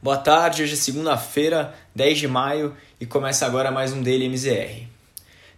Boa tarde, hoje é segunda-feira, 10 de maio e começa agora mais um Daily MZR.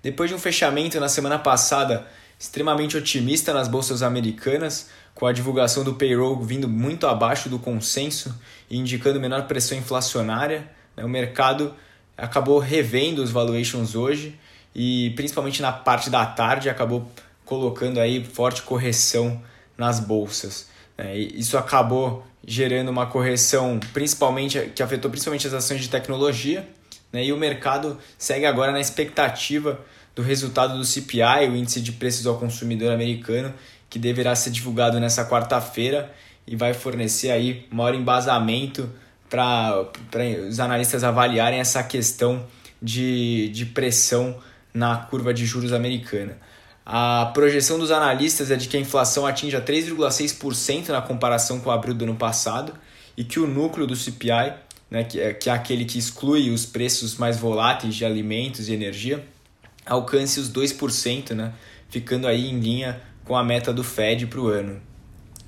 Depois de um fechamento na semana passada extremamente otimista nas bolsas americanas, com a divulgação do payroll vindo muito abaixo do consenso e indicando menor pressão inflacionária, né, o mercado acabou revendo os valuations hoje e principalmente na parte da tarde acabou colocando aí forte correção nas bolsas. Né, isso acabou gerando uma correção principalmente que afetou principalmente as ações de tecnologia, né? E o mercado segue agora na expectativa do resultado do CPI, o índice de preços ao consumidor americano, que deverá ser divulgado nessa quarta-feira e vai fornecer aí maior embasamento para os analistas avaliarem essa questão de, de pressão na curva de juros americana. A projeção dos analistas é de que a inflação atinja 3,6% na comparação com abril do ano passado e que o núcleo do CPI, né, que, é, que é aquele que exclui os preços mais voláteis de alimentos e energia, alcance os 2%, né, ficando aí em linha com a meta do Fed para o ano.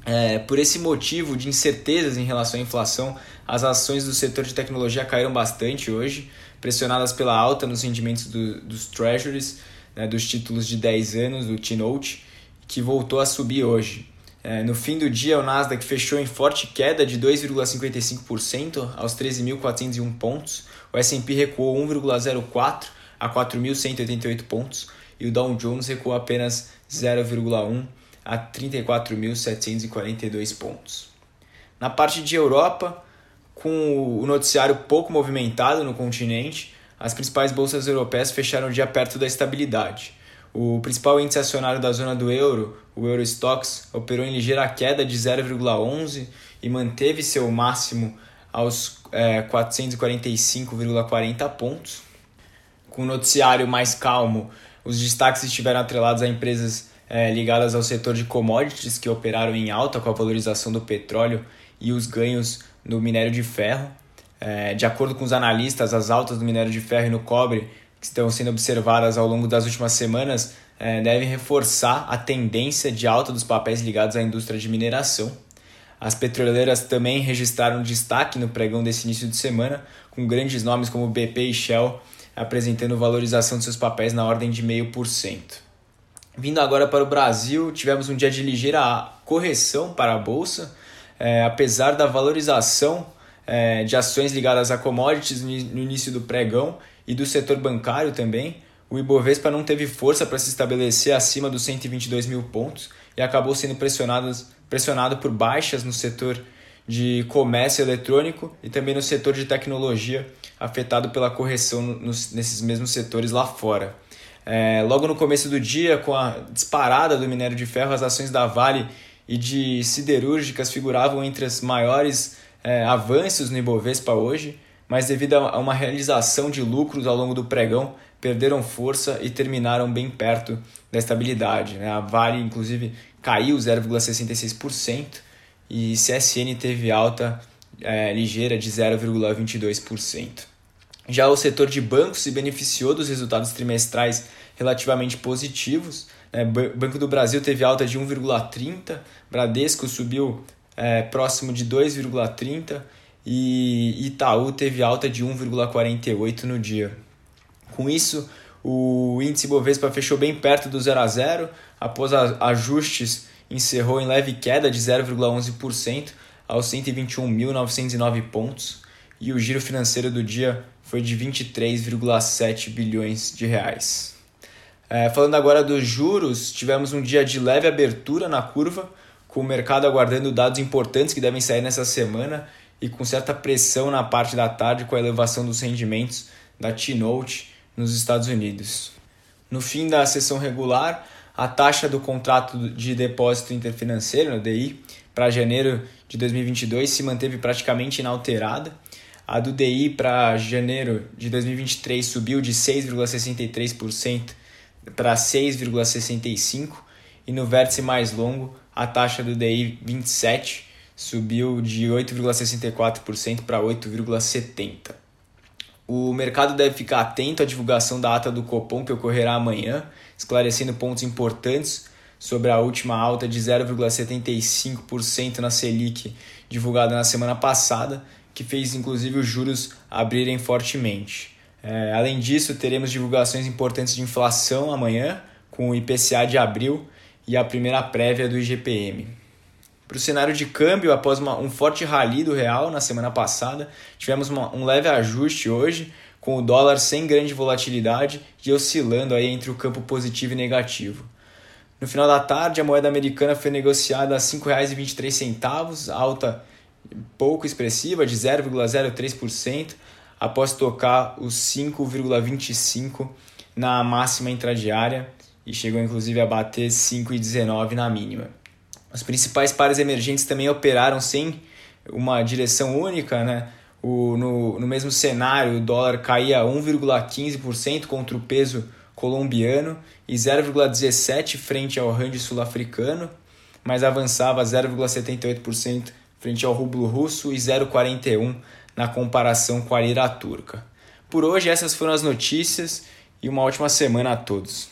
É, por esse motivo de incertezas em relação à inflação, as ações do setor de tecnologia caíram bastante hoje, pressionadas pela alta nos rendimentos do, dos treasuries né, dos títulos de 10 anos, do T-Note, que voltou a subir hoje. É, no fim do dia, o Nasdaq fechou em forte queda de 2,55% aos 13.401 pontos, o S&P recuou 1,04% a 4.188 pontos e o Dow Jones recuou apenas 0,1% a 34.742 pontos. Na parte de Europa, com o noticiário pouco movimentado no continente, as principais bolsas europeias fecharam o dia perto da estabilidade. O principal índice acionário da zona do euro, o Eurostox, operou em ligeira queda de 0,11 e manteve seu máximo aos é, 445,40 pontos. Com o noticiário mais calmo, os destaques estiveram atrelados a empresas é, ligadas ao setor de commodities que operaram em alta com a valorização do petróleo e os ganhos no minério de ferro. É, de acordo com os analistas, as altas do minério de ferro e no cobre que estão sendo observadas ao longo das últimas semanas é, devem reforçar a tendência de alta dos papéis ligados à indústria de mineração. As petroleiras também registraram destaque no pregão desse início de semana, com grandes nomes como BP e Shell apresentando valorização de seus papéis na ordem de 0,5%. Vindo agora para o Brasil, tivemos um dia de ligeira correção para a bolsa, é, apesar da valorização é, de ações ligadas a commodities no início do pregão e do setor bancário também, o Ibovespa não teve força para se estabelecer acima dos 122 mil pontos e acabou sendo pressionado, pressionado por baixas no setor de comércio eletrônico e também no setor de tecnologia, afetado pela correção nos, nesses mesmos setores lá fora. É, logo no começo do dia, com a disparada do minério de ferro, as ações da Vale e de siderúrgicas figuravam entre as maiores é, avanços no Ibovespa hoje, mas devido a uma realização de lucros ao longo do pregão, perderam força e terminaram bem perto da estabilidade. Né? A Vale, inclusive, caiu 0,66% e CSN teve alta é, ligeira de 0,22%. Já o setor de bancos se beneficiou dos resultados trimestrais relativamente positivos. Né? Banco do Brasil teve alta de 1,30%, Bradesco subiu é, próximo de 2,30 e Itaú teve alta de 1,48 no dia. Com isso, o índice Bovespa fechou bem perto do 0 a 0, após ajustes encerrou em leve queda de 0,11% aos 121.909 pontos e o giro financeiro do dia foi de 23,7 bilhões de reais. É, falando agora dos juros, tivemos um dia de leve abertura na curva, com o mercado aguardando dados importantes que devem sair nessa semana e com certa pressão na parte da tarde com a elevação dos rendimentos da T-Note nos Estados Unidos. No fim da sessão regular, a taxa do contrato de depósito interfinanceiro, no DI, para janeiro de 2022 se manteve praticamente inalterada. A do DI para janeiro de 2023 subiu de 6,63% para 6,65% e no vértice mais longo a taxa do DI 27 subiu de 8,64% para 8,70%. O mercado deve ficar atento à divulgação da ata do Copom que ocorrerá amanhã, esclarecendo pontos importantes sobre a última alta de 0,75% na Selic divulgada na semana passada, que fez inclusive os juros abrirem fortemente. É, além disso, teremos divulgações importantes de inflação amanhã, com o IPCA de abril e a primeira prévia do IGPM. Para o cenário de câmbio, após uma, um forte rally do real na semana passada, tivemos uma, um leve ajuste hoje, com o dólar sem grande volatilidade e oscilando aí entre o campo positivo e negativo. No final da tarde, a moeda americana foi negociada a R$ 5,23, alta pouco expressiva, de 0,03%, após tocar os 5,25 na máxima intradiária e chegou inclusive a bater 5,19 na mínima. Os principais pares emergentes também operaram sem uma direção única, né? O, no, no mesmo cenário, o dólar caía 1,15% contra o peso colombiano e 0,17% frente ao rand sul-africano, mas avançava 0,78% frente ao rublo russo e 0,41% na comparação com a lira turca. Por hoje, essas foram as notícias e uma ótima semana a todos.